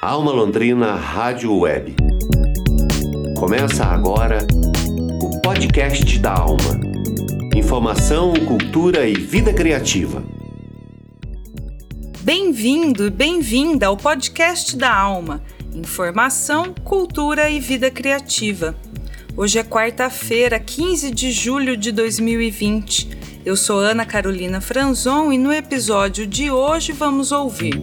Alma Londrina Rádio Web. Começa agora o podcast da Alma. Informação, cultura e vida criativa. Bem-vindo e bem-vinda ao podcast da Alma. Informação, cultura e vida criativa. Hoje é quarta-feira, 15 de julho de 2020. Eu sou Ana Carolina Franzon e no episódio de hoje vamos ouvir.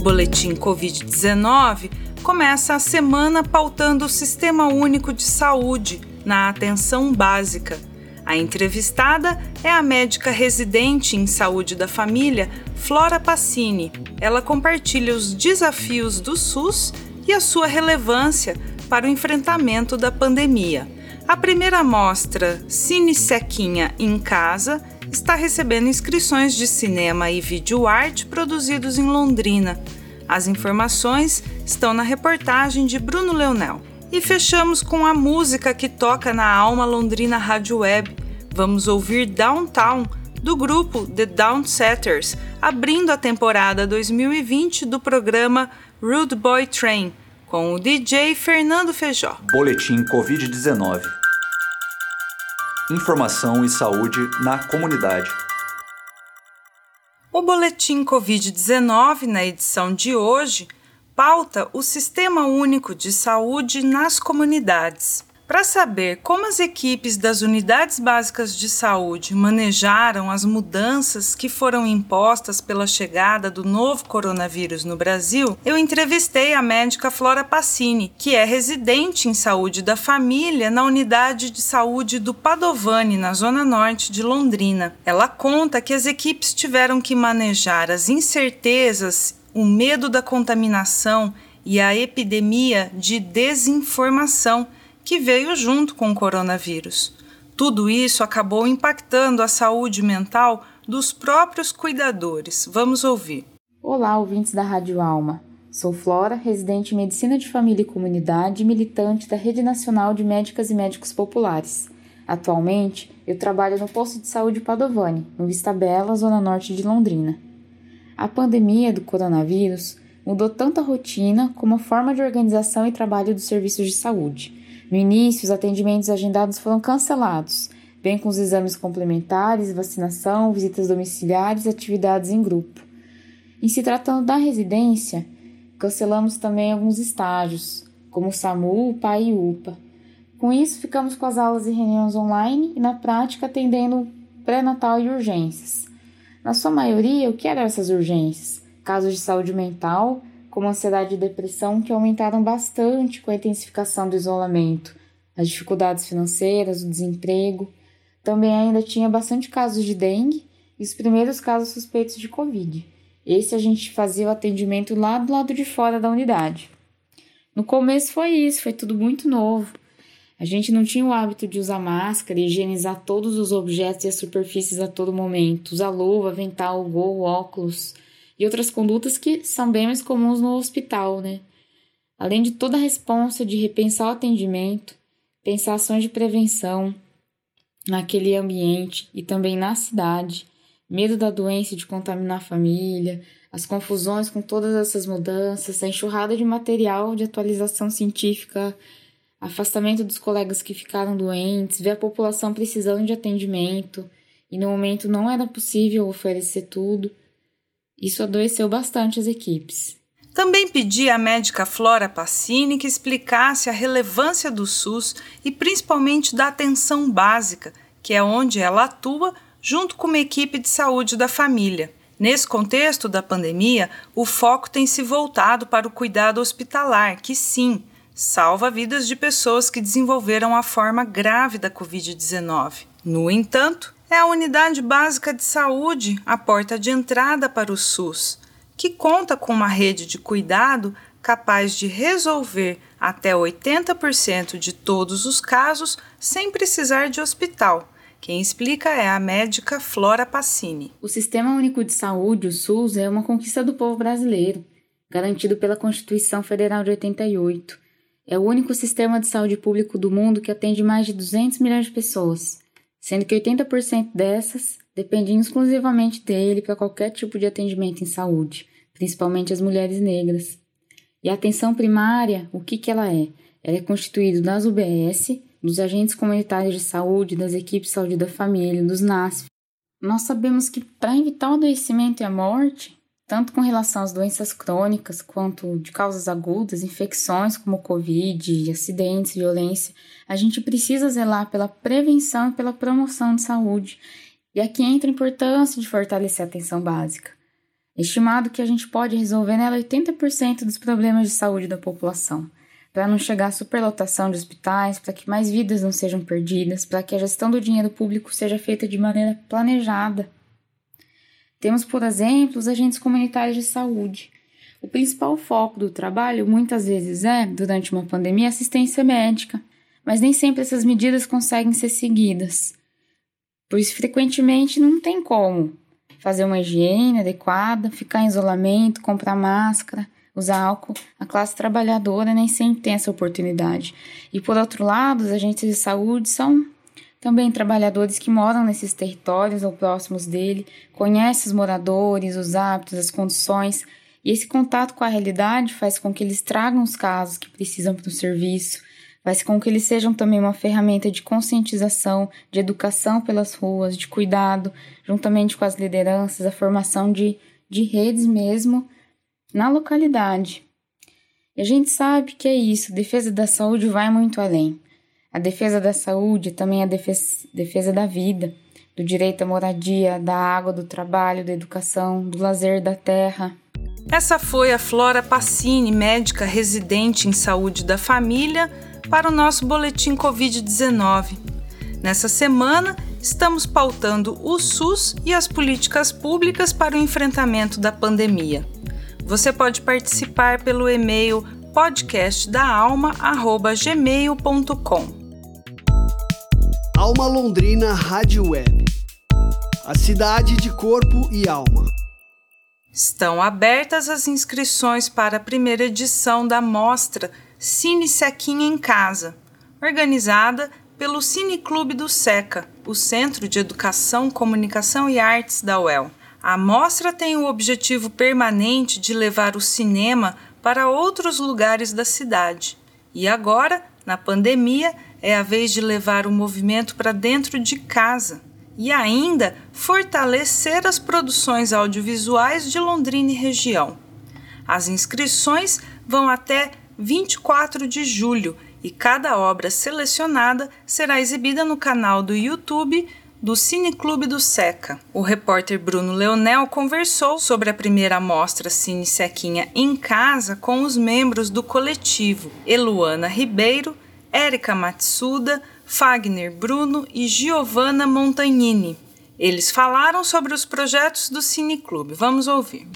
Boletim Covid-19 começa a semana pautando o Sistema Único de Saúde na atenção básica. A entrevistada é a médica residente em saúde da família, Flora Passini. Ela compartilha os desafios do SUS e a sua relevância para o enfrentamento da pandemia. A primeira mostra Cine Sequinha em Casa está recebendo inscrições de cinema e vídeo arte produzidos em Londrina. As informações estão na reportagem de Bruno Leonel. E fechamos com a música que toca na Alma Londrina Rádio Web. Vamos ouvir Downtown, do grupo The Downsetters, abrindo a temporada 2020 do programa Rude Boy Train, com o DJ Fernando Feijó. Boletim Covid-19 Informação e saúde na comunidade. O Boletim Covid-19, na edição de hoje, pauta o Sistema Único de Saúde nas comunidades. Para saber como as equipes das unidades básicas de saúde manejaram as mudanças que foram impostas pela chegada do novo coronavírus no Brasil, eu entrevistei a médica Flora Passini, que é residente em saúde da família na unidade de saúde do Padovani, na zona norte de Londrina. Ela conta que as equipes tiveram que manejar as incertezas, o medo da contaminação e a epidemia de desinformação que veio junto com o coronavírus. Tudo isso acabou impactando a saúde mental dos próprios cuidadores. Vamos ouvir. Olá, ouvintes da Rádio Alma. Sou Flora, residente em Medicina de Família e Comunidade e militante da Rede Nacional de Médicas e Médicos Populares. Atualmente, eu trabalho no posto de saúde Padovani, no Vista Bela, zona norte de Londrina. A pandemia do coronavírus mudou tanto a rotina como a forma de organização e trabalho dos serviços de saúde. No início, os atendimentos agendados foram cancelados, bem com os exames complementares, vacinação, visitas domiciliares e atividades em grupo. Em se tratando da residência, cancelamos também alguns estágios, como SAMU, UPA e UPA. Com isso, ficamos com as aulas e reuniões online e, na prática, atendendo pré-natal e urgências. Na sua maioria, o que eram essas urgências? Casos de saúde mental, como ansiedade e depressão, que aumentaram bastante com a intensificação do isolamento, as dificuldades financeiras, o desemprego. Também ainda tinha bastante casos de dengue e os primeiros casos suspeitos de Covid. Esse a gente fazia o atendimento lá do lado de fora da unidade. No começo foi isso, foi tudo muito novo. A gente não tinha o hábito de usar máscara higienizar todos os objetos e as superfícies a todo momento, usar luva, avental, gorro, óculos e outras condutas que são bem mais comuns no hospital, né? Além de toda a responsa de repensar o atendimento, pensar ações de prevenção naquele ambiente e também na cidade, medo da doença de contaminar a família, as confusões com todas essas mudanças, a enxurrada de material de atualização científica, afastamento dos colegas que ficaram doentes, ver a população precisando de atendimento e no momento não era possível oferecer tudo. Isso adoeceu bastante as equipes. Também pedi à médica Flora Passini que explicasse a relevância do SUS e principalmente da atenção básica, que é onde ela atua junto com uma equipe de saúde da família. Nesse contexto da pandemia, o foco tem se voltado para o cuidado hospitalar, que sim, salva vidas de pessoas que desenvolveram a forma grave da Covid-19. No entanto, é a unidade básica de saúde a porta de entrada para o SUS, que conta com uma rede de cuidado capaz de resolver até 80% de todos os casos sem precisar de hospital. Quem explica é a médica Flora Passini. O Sistema Único de Saúde, o SUS, é uma conquista do povo brasileiro, garantido pela Constituição Federal de 88. É o único sistema de saúde público do mundo que atende mais de 200 milhões de pessoas sendo que 80% dessas dependem exclusivamente dele para qualquer tipo de atendimento em saúde, principalmente as mulheres negras. E a atenção primária, o que, que ela é? Ela é constituída das UBS, dos agentes comunitários de saúde, das equipes de saúde da família, dos NASF. Nós sabemos que para evitar o adoecimento e a morte, tanto com relação às doenças crônicas quanto de causas agudas, infecções como Covid, acidentes, violência, a gente precisa zelar pela prevenção e pela promoção de saúde. E aqui entra a importância de fortalecer a atenção básica. Estimado que a gente pode resolver nela 80% dos problemas de saúde da população para não chegar à superlotação de hospitais, para que mais vidas não sejam perdidas, para que a gestão do dinheiro público seja feita de maneira planejada. Temos, por exemplo, os agentes comunitários de saúde. O principal foco do trabalho muitas vezes é, durante uma pandemia, assistência médica, mas nem sempre essas medidas conseguem ser seguidas. Por isso, frequentemente, não tem como fazer uma higiene adequada, ficar em isolamento, comprar máscara usar álcool, a classe trabalhadora nem sempre tem essa oportunidade. E por outro lado, os agentes de saúde são também trabalhadores que moram nesses territórios ou próximos dele, conhecem os moradores, os hábitos, as condições, e esse contato com a realidade faz com que eles tragam os casos que precisam para o serviço, faz com que eles sejam também uma ferramenta de conscientização, de educação pelas ruas, de cuidado, juntamente com as lideranças, a formação de, de redes mesmo na localidade. E a gente sabe que é isso, defesa da saúde vai muito além. A defesa da saúde também é a defesa, defesa da vida, do direito à moradia, da água, do trabalho, da educação, do lazer, da terra. Essa foi a Flora Passini, médica residente em saúde da família, para o nosso boletim Covid-19. Nessa semana, estamos pautando o SUS e as políticas públicas para o enfrentamento da pandemia. Você pode participar pelo e-mail podcastdaalma@gmail.com. Alma Londrina Rádio Web. A cidade de corpo e alma. Estão abertas as inscrições para a primeira edição da mostra Cine Sequinha em Casa, organizada pelo Cine Clube do SECA, o Centro de Educação, Comunicação e Artes da UEL. A mostra tem o objetivo permanente de levar o cinema para outros lugares da cidade. E agora, na pandemia, é a vez de levar o movimento para dentro de casa e ainda fortalecer as produções audiovisuais de Londrina e região. As inscrições vão até 24 de julho e cada obra selecionada será exibida no canal do YouTube do Cineclube do Seca. O repórter Bruno Leonel conversou sobre a primeira mostra Cine Sequinha em casa com os membros do coletivo Eluana Ribeiro, Érica Matsuda, Fagner Bruno e Giovanna Montagnini. Eles falaram sobre os projetos do Cineclube. Vamos ouvir.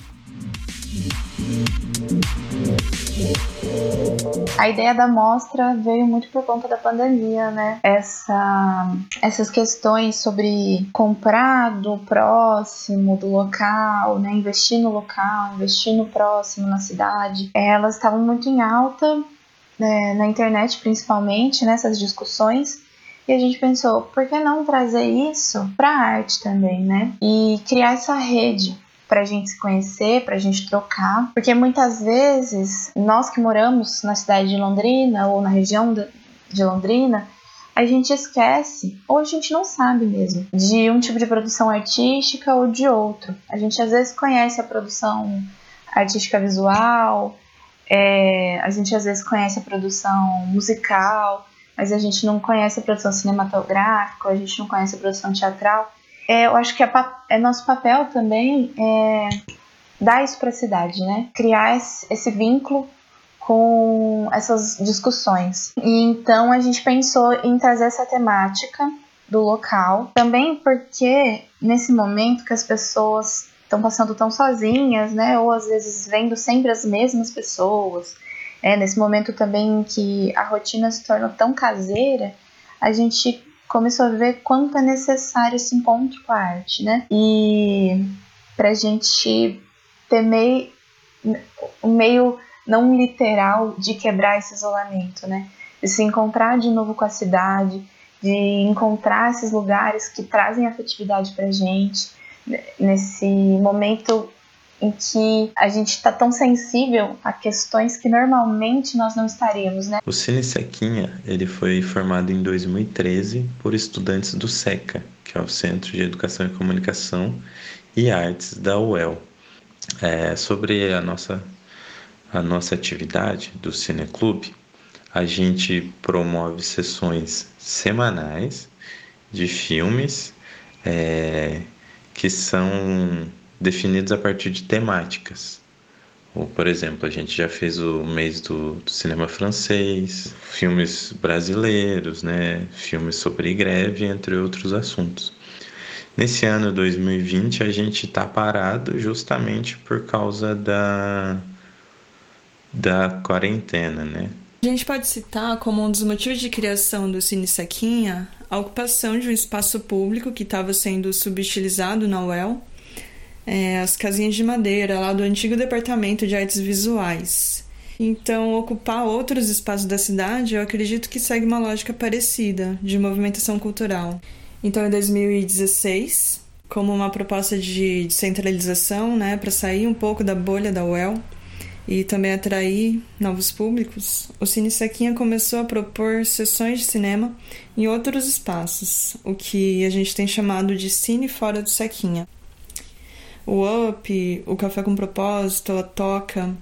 A ideia da mostra veio muito por conta da pandemia, né? Essa, essas questões sobre comprar do próximo, do local, né? Investir no local, investir no próximo, na cidade, elas estavam muito em alta né? na internet, principalmente, nessas discussões. E a gente pensou, por que não trazer isso para a arte também, né? E criar essa rede para a gente se conhecer, para a gente trocar, porque muitas vezes nós que moramos na cidade de Londrina ou na região de Londrina, a gente esquece, ou a gente não sabe mesmo, de um tipo de produção artística ou de outro. A gente às vezes conhece a produção artística visual, é, a gente às vezes conhece a produção musical, mas a gente não conhece a produção cinematográfica, a gente não conhece a produção teatral é, eu acho que é, nosso papel também é dar isso para a cidade, né? Criar esse, esse vínculo com essas discussões. E então a gente pensou em trazer essa temática do local, também porque nesse momento que as pessoas estão passando tão sozinhas, né, ou às vezes vendo sempre as mesmas pessoas, é, nesse momento também que a rotina se torna tão caseira, a gente começou a ver quanto é necessário esse encontro com a arte, né? E pra gente ter meio, um meio não literal de quebrar esse isolamento, né? De se encontrar de novo com a cidade, de encontrar esses lugares que trazem afetividade pra gente, nesse momento em que a gente está tão sensível a questões que normalmente nós não estaríamos, né? O Cine Sequinha, ele foi formado em 2013 por estudantes do SECA, que é o Centro de Educação e Comunicação e Artes da UEL. É, sobre a nossa, a nossa atividade do Cineclube, a gente promove sessões semanais de filmes é, que são definidos a partir de temáticas. Ou, por exemplo, a gente já fez o mês do, do, cinema francês, filmes brasileiros, né, filmes sobre greve, entre outros assuntos. Nesse ano 2020 a gente está parado justamente por causa da, da quarentena, né? A gente pode citar como um dos motivos de criação do Cine Sequinha a ocupação de um espaço público que estava sendo subutilizado na UEL, é, as casinhas de madeira lá do antigo Departamento de Artes Visuais. Então, ocupar outros espaços da cidade, eu acredito que segue uma lógica parecida de movimentação cultural. Então, em 2016, como uma proposta de descentralização, né, para sair um pouco da bolha da UEL e também atrair novos públicos, o Cine Sequinha começou a propor sessões de cinema em outros espaços, o que a gente tem chamado de Cine Fora do Sequinha o UP, o Café com Propósito, a Toca,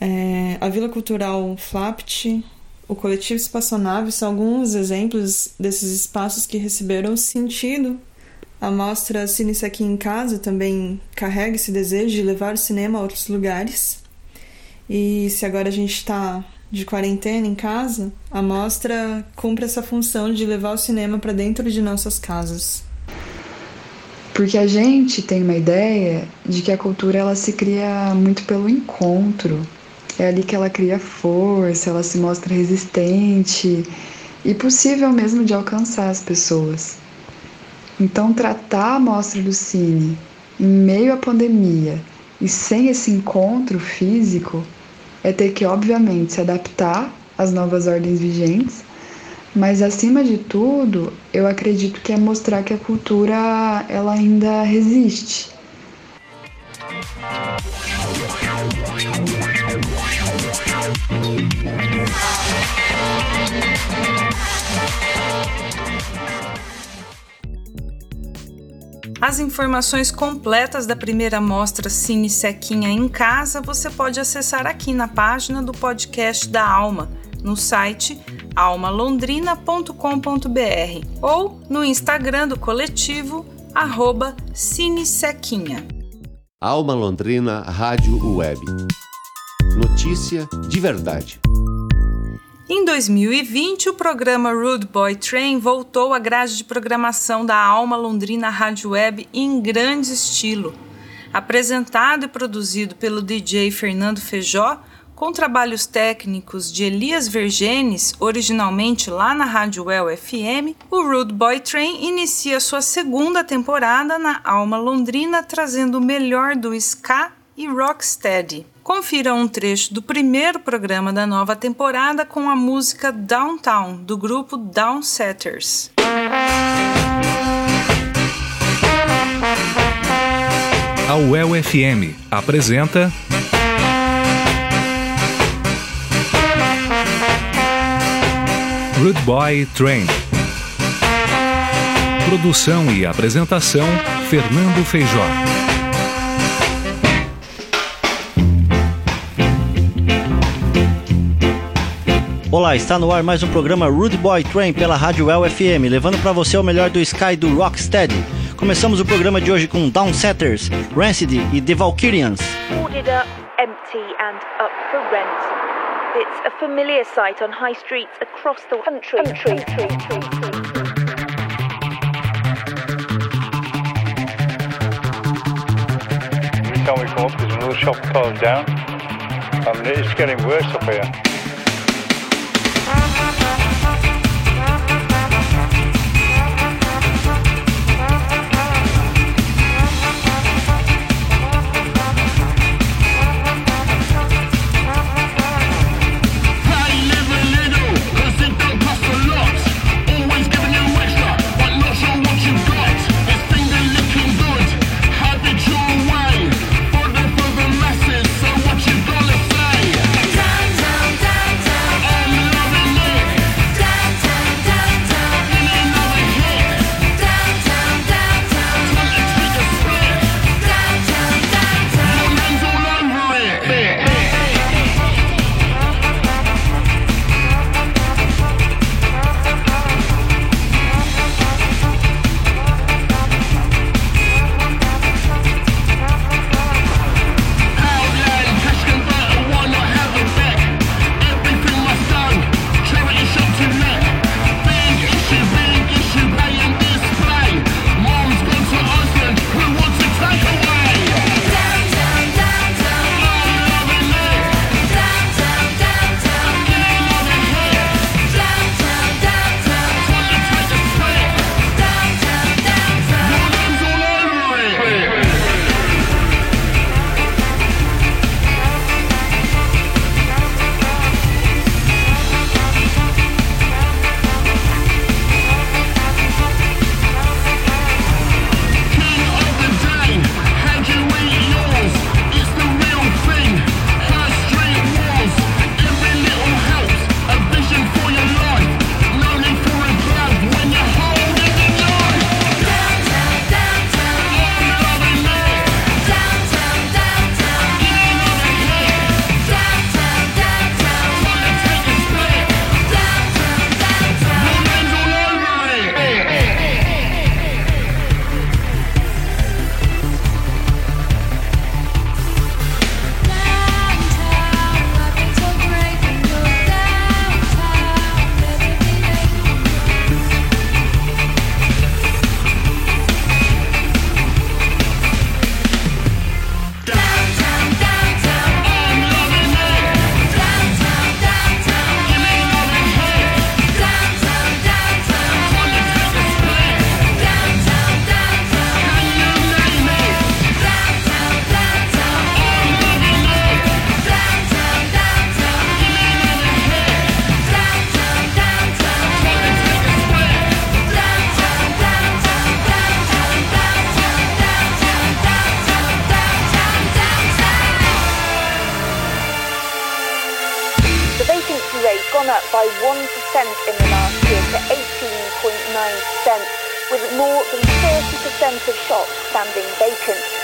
é, a Vila Cultural Flapt, o Coletivo Espaçonave são alguns exemplos desses espaços que receberam sentido. A mostra Cine Aqui em Casa também carrega esse desejo de levar o cinema a outros lugares. E se agora a gente está de quarentena em casa, a mostra cumpre essa função de levar o cinema para dentro de nossas casas. Porque a gente tem uma ideia de que a cultura ela se cria muito pelo encontro. É ali que ela cria força, ela se mostra resistente e possível mesmo de alcançar as pessoas. Então, tratar a mostra do cine em meio à pandemia e sem esse encontro físico é ter que, obviamente, se adaptar às novas ordens vigentes mas acima de tudo, eu acredito que é mostrar que a cultura ela ainda resiste. As informações completas da primeira mostra Cine Sequinha em Casa você pode acessar aqui na página do podcast da Alma, no site almalondrina.com.br ou no Instagram do coletivo arroba Cinesequinha. Alma Londrina Rádio Web. Notícia de verdade. Em 2020, o programa Rude Boy Train voltou à grade de programação da Alma Londrina Rádio Web em grande estilo. Apresentado e produzido pelo DJ Fernando Feijó, com trabalhos técnicos de Elias Vergenes, originalmente lá na Rádio Well FM, o Rude Boy Train inicia sua segunda temporada na Alma Londrina, trazendo o melhor do ska e rocksteady. Confira um trecho do primeiro programa da nova temporada com a música Downtown, do grupo Downsetters. A UEL FM apresenta Rude Boy Train. Produção e apresentação: Fernando Feijó. Olá, está no ar mais um programa Rude Boy Train pela Rádio Well FM, levando para você o melhor do Sky do Rocksteady. Começamos o programa de hoje com Downsetters, Rancid e The Valkyrians. Ordered empty and up for rent. It's a familiar sight on high streets across the country. country. Every time we come up, there's another shop closed down. I mean, it's getting worse up here. More than 30% of shops standing vacant.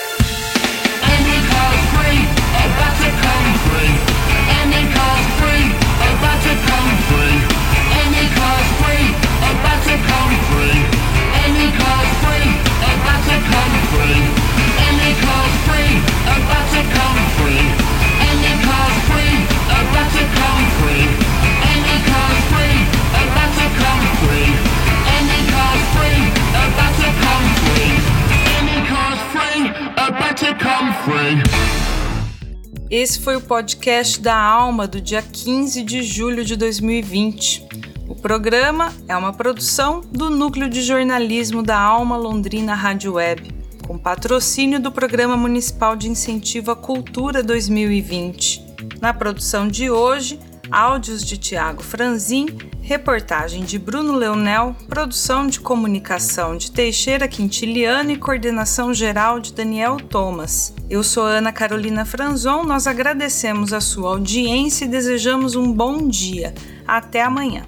Esse foi o podcast da Alma do dia 15 de julho de 2020. O programa é uma produção do Núcleo de Jornalismo da Alma Londrina Rádio Web, com patrocínio do Programa Municipal de Incentivo à Cultura 2020. Na produção de hoje, áudios de Tiago Franzin, reportagem de Bruno Leonel, produção de comunicação de Teixeira Quintiliano e coordenação geral de Daniel Thomas. Eu sou Ana Carolina Franzon, nós agradecemos a sua audiência e desejamos um bom dia. Até amanhã.